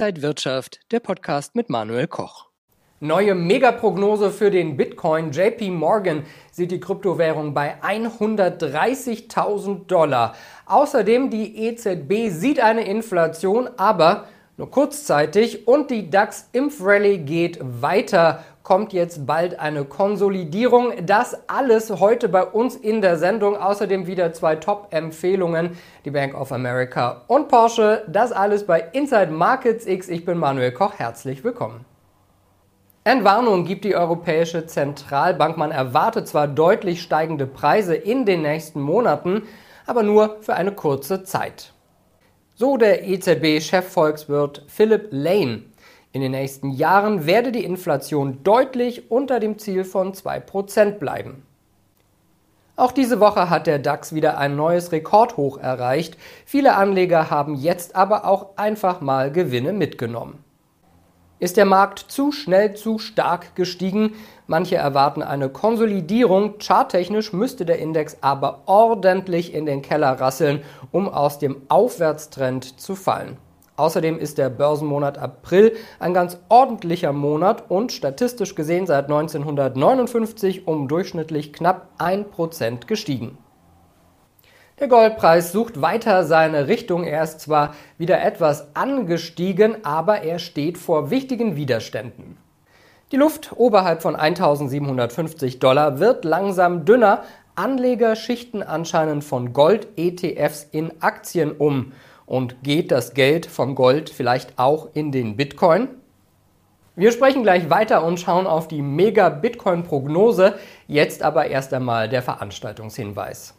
Inside Wirtschaft, der Podcast mit Manuel Koch. Neue Megaprognose für den Bitcoin. JP Morgan sieht die Kryptowährung bei 130.000 Dollar. Außerdem die EZB sieht eine Inflation, aber nur kurzzeitig und die DAX-Impfrally geht weiter. Kommt jetzt bald eine Konsolidierung. Das alles heute bei uns in der Sendung. Außerdem wieder zwei Top-Empfehlungen. Die Bank of America und Porsche. Das alles bei Inside Markets X. Ich bin Manuel Koch. Herzlich willkommen. Entwarnung gibt die Europäische Zentralbank. Man erwartet zwar deutlich steigende Preise in den nächsten Monaten, aber nur für eine kurze Zeit. So der EZB-Chefvolkswirt Philip Lane. In den nächsten Jahren werde die Inflation deutlich unter dem Ziel von 2% bleiben. Auch diese Woche hat der DAX wieder ein neues Rekordhoch erreicht. Viele Anleger haben jetzt aber auch einfach mal Gewinne mitgenommen. Ist der Markt zu schnell zu stark gestiegen? Manche erwarten eine Konsolidierung. Charttechnisch müsste der Index aber ordentlich in den Keller rasseln, um aus dem Aufwärtstrend zu fallen. Außerdem ist der Börsenmonat April ein ganz ordentlicher Monat und statistisch gesehen seit 1959 um durchschnittlich knapp 1% gestiegen. Der Goldpreis sucht weiter seine Richtung. Er ist zwar wieder etwas angestiegen, aber er steht vor wichtigen Widerständen. Die Luft oberhalb von 1750 Dollar wird langsam dünner. Anleger schichten anscheinend von Gold-ETFs in Aktien um. Und geht das Geld vom Gold vielleicht auch in den Bitcoin? Wir sprechen gleich weiter und schauen auf die Mega-Bitcoin-Prognose. Jetzt aber erst einmal der Veranstaltungshinweis.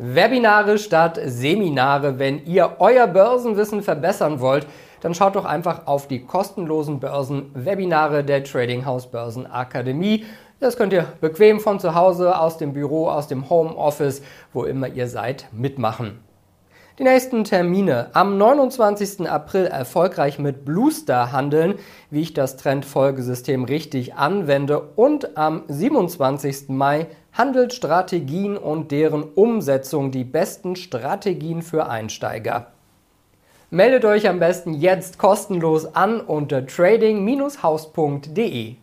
Webinare statt Seminare. Wenn ihr euer Börsenwissen verbessern wollt, dann schaut doch einfach auf die kostenlosen Börsenwebinare der Trading House Börsenakademie. Das könnt ihr bequem von zu Hause, aus dem Büro, aus dem Homeoffice, wo immer ihr seid, mitmachen. Die nächsten Termine. Am 29. April erfolgreich mit Bluestar handeln, wie ich das Trendfolgesystem richtig anwende. Und am 27. Mai Handelsstrategien und deren Umsetzung, die besten Strategien für Einsteiger. Meldet euch am besten jetzt kostenlos an unter trading-haus.de.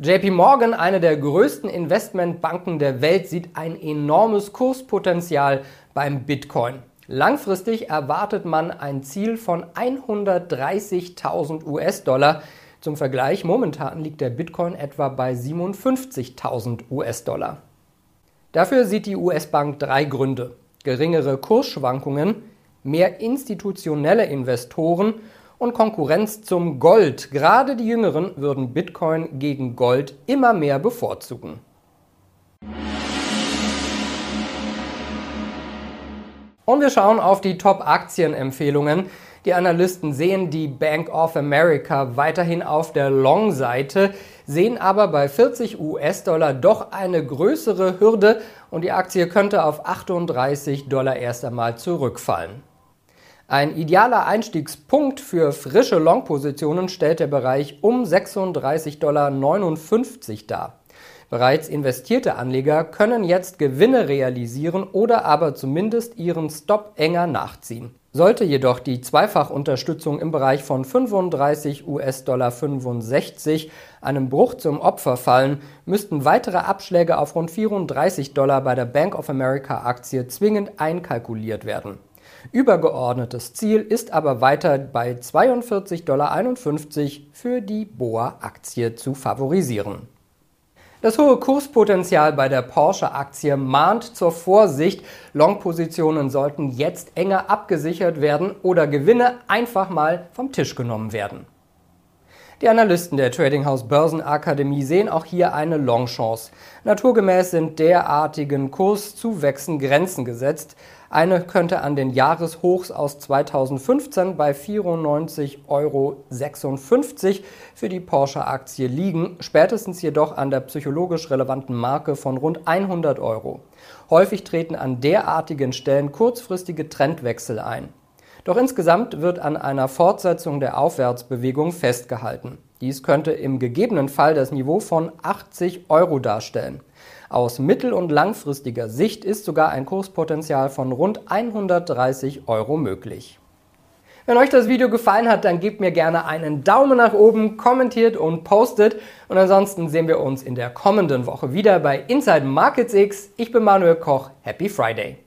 JP Morgan, eine der größten Investmentbanken der Welt, sieht ein enormes Kurspotenzial beim Bitcoin. Langfristig erwartet man ein Ziel von 130.000 US-Dollar. Zum Vergleich, momentan liegt der Bitcoin etwa bei 57.000 US-Dollar. Dafür sieht die US-Bank drei Gründe. Geringere Kursschwankungen, mehr institutionelle Investoren und Konkurrenz zum Gold. Gerade die Jüngeren würden Bitcoin gegen Gold immer mehr bevorzugen. Und wir schauen auf die Top-Aktienempfehlungen. Die Analysten sehen die Bank of America weiterhin auf der Long-Seite, sehen aber bei 40 US-Dollar doch eine größere Hürde und die Aktie könnte auf 38 Dollar erst einmal zurückfallen. Ein idealer Einstiegspunkt für frische Long-Positionen stellt der Bereich um 36,59 Dollar dar. Bereits investierte Anleger können jetzt Gewinne realisieren oder aber zumindest ihren Stop enger nachziehen. Sollte jedoch die Zweifachunterstützung im Bereich von 35 US-Dollar 65 einem Bruch zum Opfer fallen, müssten weitere Abschläge auf rund 34 Dollar bei der Bank of America Aktie zwingend einkalkuliert werden. Übergeordnetes Ziel ist aber weiter bei 42,51 Dollar für die Boa Aktie zu favorisieren. Das hohe Kurspotenzial bei der Porsche-Aktie mahnt zur Vorsicht. Long-Positionen sollten jetzt enger abgesichert werden oder Gewinne einfach mal vom Tisch genommen werden. Die Analysten der Trading House Börsenakademie sehen auch hier eine Long-Chance. Naturgemäß sind derartigen Kurszuwächsen Grenzen gesetzt. Eine könnte an den Jahreshochs aus 2015 bei 94,56 Euro für die Porsche-Aktie liegen, spätestens jedoch an der psychologisch relevanten Marke von rund 100 Euro. Häufig treten an derartigen Stellen kurzfristige Trendwechsel ein. Doch insgesamt wird an einer Fortsetzung der Aufwärtsbewegung festgehalten. Dies könnte im gegebenen Fall das Niveau von 80 Euro darstellen. Aus mittel- und langfristiger Sicht ist sogar ein Kurspotenzial von rund 130 Euro möglich. Wenn euch das Video gefallen hat, dann gebt mir gerne einen Daumen nach oben, kommentiert und postet. Und ansonsten sehen wir uns in der kommenden Woche wieder bei Inside Markets X. Ich bin Manuel Koch. Happy Friday!